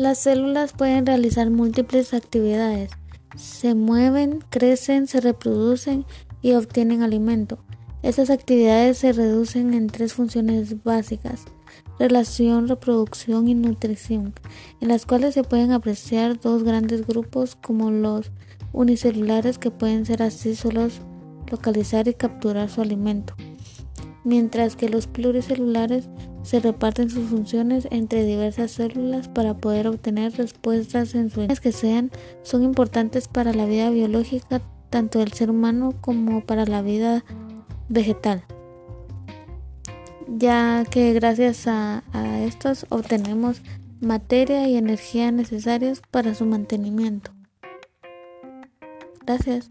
Las células pueden realizar múltiples actividades. Se mueven, crecen, se reproducen y obtienen alimento. Estas actividades se reducen en tres funciones básicas, relación, reproducción y nutrición, en las cuales se pueden apreciar dos grandes grupos como los unicelulares que pueden ser así solos localizar y capturar su alimento, mientras que los pluricelulares se reparten sus funciones entre diversas células para poder obtener respuestas en su que sean son importantes para la vida biológica tanto del ser humano como para la vida vegetal, ya que gracias a, a estos obtenemos materia y energía necesarias para su mantenimiento. Gracias.